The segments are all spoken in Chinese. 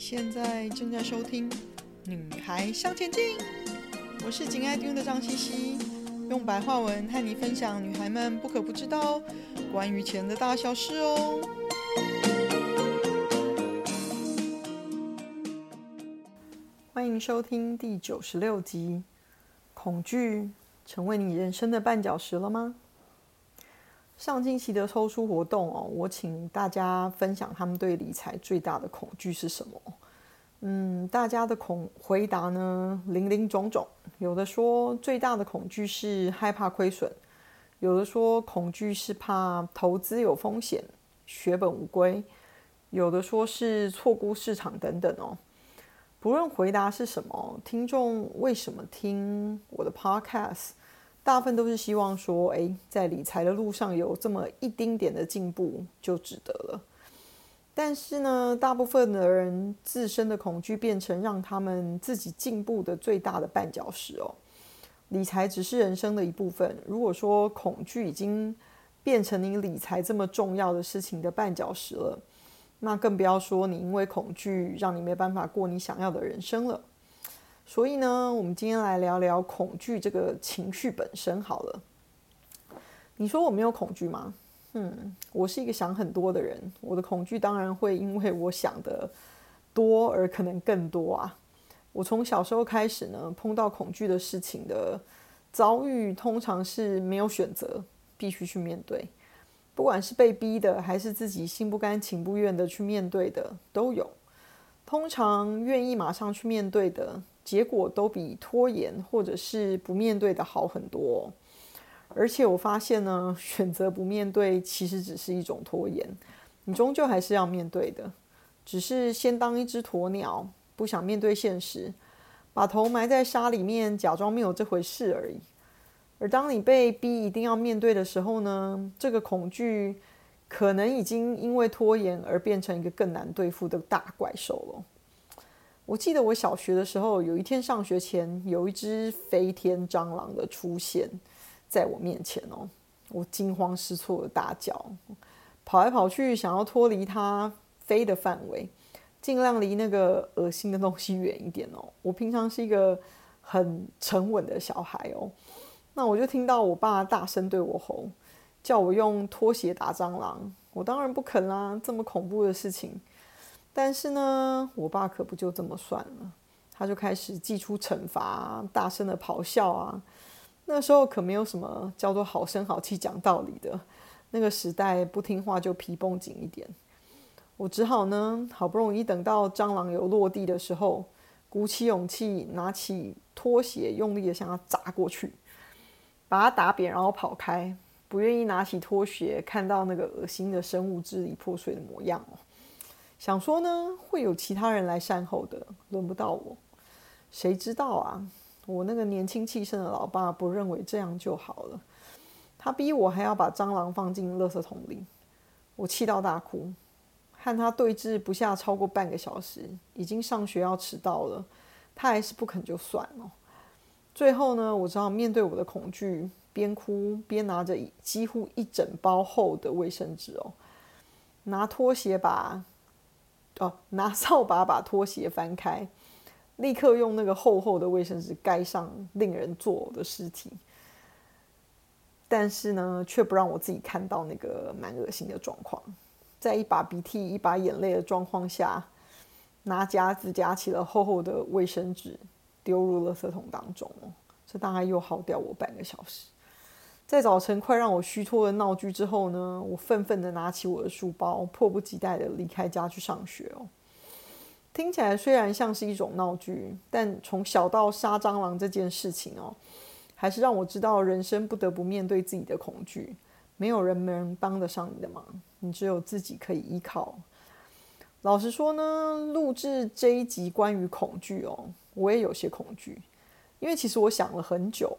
现在正在收听《女孩向前进》，我是紧爱听的张茜茜，用白话文和你分享女孩们不可不知道关于钱的大小事哦。欢迎收听第九十六集，恐惧成为你人生的绊脚石了吗？上星期的抽书活动哦，我请大家分享他们对理财最大的恐惧是什么？嗯，大家的恐回答呢，林林总总。有的说最大的恐惧是害怕亏损，有的说恐惧是怕投资有风险，血本无归，有的说是错估市场等等哦。不论回答是什么，听众为什么听我的 podcast？大部分都是希望说，诶，在理财的路上有这么一丁点的进步就值得了。但是呢，大部分的人自身的恐惧变成让他们自己进步的最大的绊脚石哦。理财只是人生的一部分，如果说恐惧已经变成你理财这么重要的事情的绊脚石了，那更不要说你因为恐惧让你没办法过你想要的人生了。所以呢，我们今天来聊聊恐惧这个情绪本身好了。你说我没有恐惧吗？嗯，我是一个想很多的人，我的恐惧当然会因为我想的多而可能更多啊。我从小时候开始呢，碰到恐惧的事情的遭遇，通常是没有选择，必须去面对，不管是被逼的，还是自己心不甘情不愿的去面对的，都有。通常愿意马上去面对的。结果都比拖延或者是不面对的好很多，而且我发现呢，选择不面对其实只是一种拖延，你终究还是要面对的，只是先当一只鸵鸟，不想面对现实，把头埋在沙里面，假装没有这回事而已。而当你被逼一定要面对的时候呢，这个恐惧可能已经因为拖延而变成一个更难对付的大怪兽了。我记得我小学的时候，有一天上学前，有一只飞天蟑螂的出现在我面前哦，我惊慌失措的大叫，跑来跑去，想要脱离它飞的范围，尽量离那个恶心的东西远一点哦。我平常是一个很沉稳的小孩哦，那我就听到我爸大声对我吼，叫我用拖鞋打蟑螂，我当然不肯啦，这么恐怖的事情。但是呢，我爸可不就这么算了，他就开始祭出惩罚，大声的咆哮啊。那时候可没有什么叫做好声好气讲道理的，那个时代不听话就皮绷紧一点。我只好呢，好不容易等到蟑螂有落地的时候，鼓起勇气拿起拖鞋，用力的向他砸过去，把他打扁，然后跑开，不愿意拿起拖鞋看到那个恶心的生物支离破碎的模样哦。想说呢，会有其他人来善后的，轮不到我。谁知道啊？我那个年轻气盛的老爸不认为这样就好了，他逼我还要把蟑螂放进垃圾桶里。我气到大哭，和他对峙不下超过半个小时，已经上学要迟到了，他还是不肯就算了。最后呢，我只好面对我的恐惧，边哭边拿着几乎一整包厚的卫生纸哦，拿拖鞋把。哦，拿扫把把拖鞋翻开，立刻用那个厚厚的卫生纸盖上令人作呕的尸体，但是呢，却不让我自己看到那个蛮恶心的状况。在一把鼻涕一把眼泪的状况下，拿夹子夹起了厚厚的卫生纸，丢入垃圾桶当中。这大概又耗掉我半个小时。在早晨快让我虚脱的闹剧之后呢，我愤愤地拿起我的书包，迫不及待地离开家去上学哦。听起来虽然像是一种闹剧，但从小到杀蟑螂这件事情哦，还是让我知道人生不得不面对自己的恐惧。没有人能帮得上你的忙，你只有自己可以依靠。老实说呢，录制这一集关于恐惧哦，我也有些恐惧，因为其实我想了很久，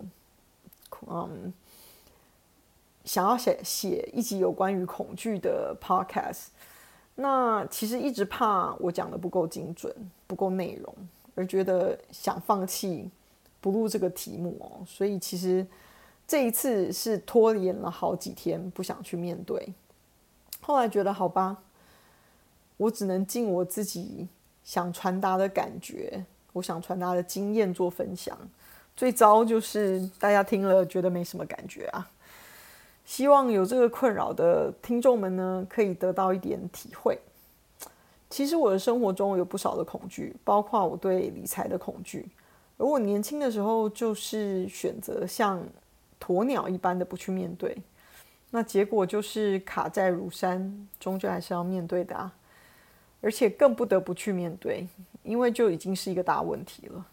嗯。想要写写一集有关于恐惧的 podcast，那其实一直怕我讲的不够精准、不够内容，而觉得想放弃不录这个题目哦。所以其实这一次是拖延了好几天，不想去面对。后来觉得好吧，我只能尽我自己想传达的感觉，我想传达的经验做分享。最糟就是大家听了觉得没什么感觉啊。希望有这个困扰的听众们呢，可以得到一点体会。其实我的生活中有不少的恐惧，包括我对理财的恐惧。而我年轻的时候，就是选择像鸵鸟一般的不去面对，那结果就是卡债如山，终究还是要面对的啊。而且更不得不去面对，因为就已经是一个大问题了。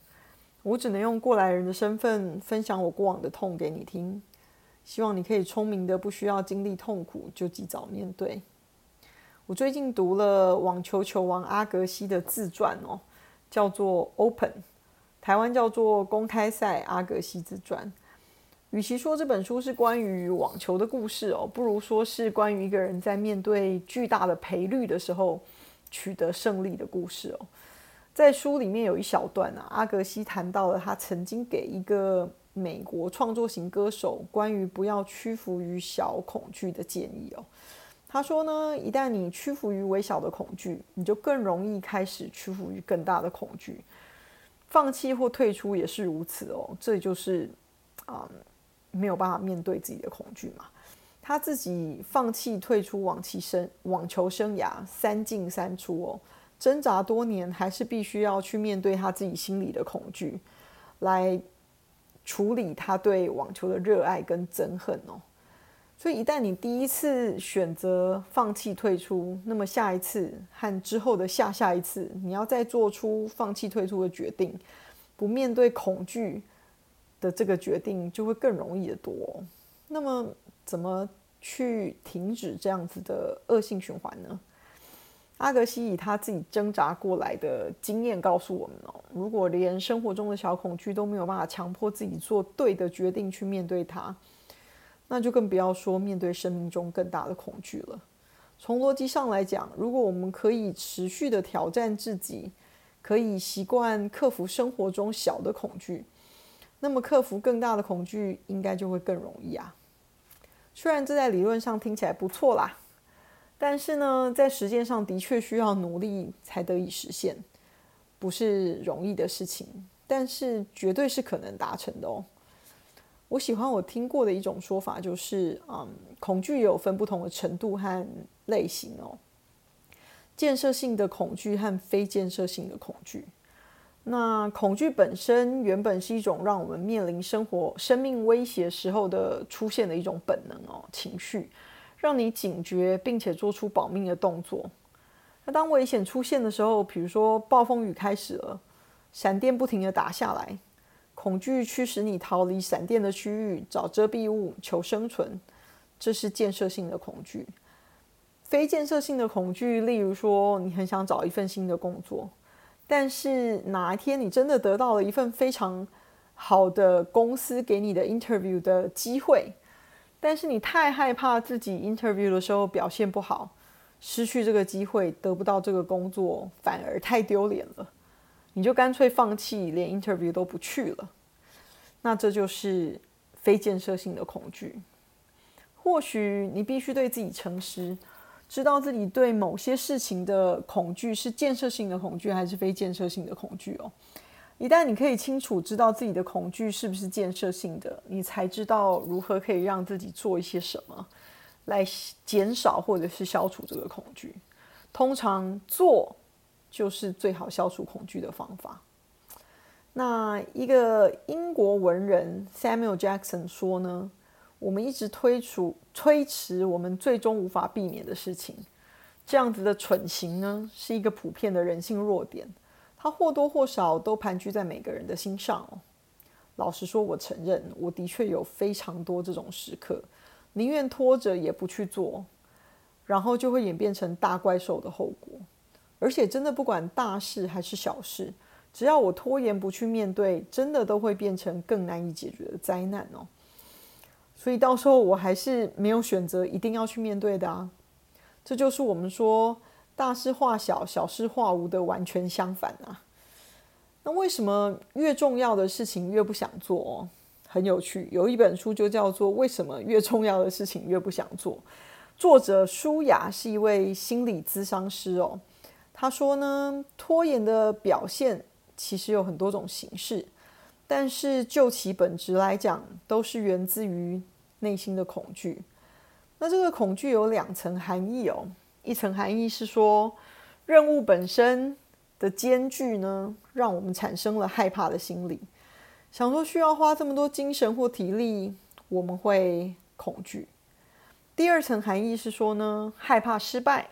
我只能用过来人的身份分享我过往的痛给你听。希望你可以聪明的，不需要经历痛苦就及早面对。我最近读了网球球王阿格西的自传哦，叫做《Open》，台湾叫做《公开赛阿格西自传》。与其说这本书是关于网球的故事哦，不如说是关于一个人在面对巨大的赔率的时候取得胜利的故事哦。在书里面有一小段啊，阿格西谈到了他曾经给一个。美国创作型歌手关于不要屈服于小恐惧的建议哦，他说呢，一旦你屈服于微小的恐惧，你就更容易开始屈服于更大的恐惧，放弃或退出也是如此哦。这就是啊、没有办法面对自己的恐惧嘛。他自己放弃退出网球生网球生涯三进三出哦，挣扎多年，还是必须要去面对他自己心里的恐惧，来。处理他对网球的热爱跟憎恨哦，所以一旦你第一次选择放弃退出，那么下一次和之后的下下一次，你要再做出放弃退出的决定，不面对恐惧的这个决定就会更容易的多哦。那么怎么去停止这样子的恶性循环呢？阿格西以他自己挣扎过来的经验告诉我们哦，如果连生活中的小恐惧都没有办法强迫自己做对的决定去面对它，那就更不要说面对生命中更大的恐惧了。从逻辑上来讲，如果我们可以持续的挑战自己，可以习惯克服生活中小的恐惧，那么克服更大的恐惧应该就会更容易啊。虽然这在理论上听起来不错啦。但是呢，在实践上的确需要努力才得以实现，不是容易的事情，但是绝对是可能达成的哦。我喜欢我听过的一种说法，就是嗯，恐惧有分不同的程度和类型哦。建设性的恐惧和非建设性的恐惧。那恐惧本身原本是一种让我们面临生活、生命威胁时候的出现的一种本能哦，情绪。让你警觉，并且做出保命的动作。那当危险出现的时候，比如说暴风雨开始了，闪电不停地打下来，恐惧驱使你逃离闪电的区域，找遮蔽物，求生存，这是建设性的恐惧。非建设性的恐惧，例如说，你很想找一份新的工作，但是哪一天你真的得到了一份非常好的公司给你的 interview 的机会。但是你太害怕自己 interview 的时候表现不好，失去这个机会，得不到这个工作，反而太丢脸了，你就干脆放弃，连 interview 都不去了。那这就是非建设性的恐惧。或许你必须对自己诚实，知道自己对某些事情的恐惧是建设性的恐惧还是非建设性的恐惧哦。一旦你可以清楚知道自己的恐惧是不是建设性的，你才知道如何可以让自己做一些什么，来减少或者是消除这个恐惧。通常做就是最好消除恐惧的方法。那一个英国文人 Samuel Jackson 说呢，我们一直推出推迟我们最终无法避免的事情，这样子的蠢行呢，是一个普遍的人性弱点。它或多或少都盘踞在每个人的心上哦。老实说，我承认我的确有非常多这种时刻，宁愿拖着也不去做，然后就会演变成大怪兽的后果。而且，真的不管大事还是小事，只要我拖延不去面对，真的都会变成更难以解决的灾难哦。所以到时候我还是没有选择一定要去面对的啊。这就是我们说。大事化小，小事化无的完全相反啊！那为什么越重要的事情越不想做哦？很有趣，有一本书就叫做《为什么越重要的事情越不想做》。作者舒雅是一位心理咨商师哦，他说呢，拖延的表现其实有很多种形式，但是就其本质来讲，都是源自于内心的恐惧。那这个恐惧有两层含义哦，一层含义是说，任务本身的艰巨呢，让我们产生了害怕的心理，想说需要花这么多精神或体力，我们会恐惧。第二层含义是说呢，害怕失败。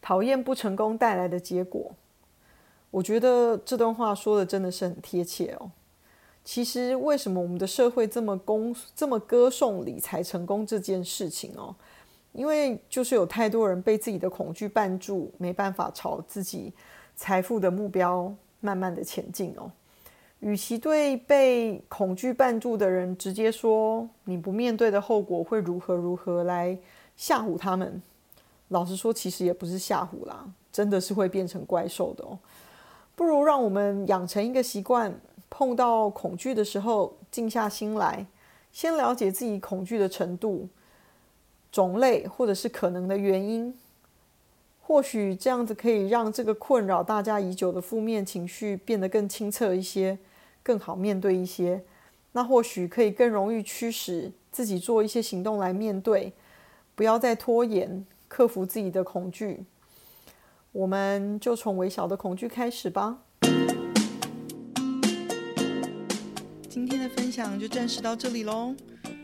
讨厌不成功带来的结果，我觉得这段话说的真的是很贴切哦。其实，为什么我们的社会这么公这么歌颂理财成功这件事情哦？因为就是有太多人被自己的恐惧绊住，没办法朝自己财富的目标慢慢的前进哦。与其对被恐惧绊住的人直接说你不面对的后果会如何如何来吓唬他们。老实说，其实也不是吓唬啦，真的是会变成怪兽的哦。不如让我们养成一个习惯，碰到恐惧的时候，静下心来，先了解自己恐惧的程度、种类，或者是可能的原因。或许这样子可以让这个困扰大家已久的负面情绪变得更清澈一些，更好面对一些。那或许可以更容易驱使自己做一些行动来面对，不要再拖延。克服自己的恐惧，我们就从微小的恐惧开始吧。今天的分享就暂时到这里喽，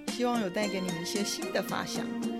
希望有带给你们一些新的发想。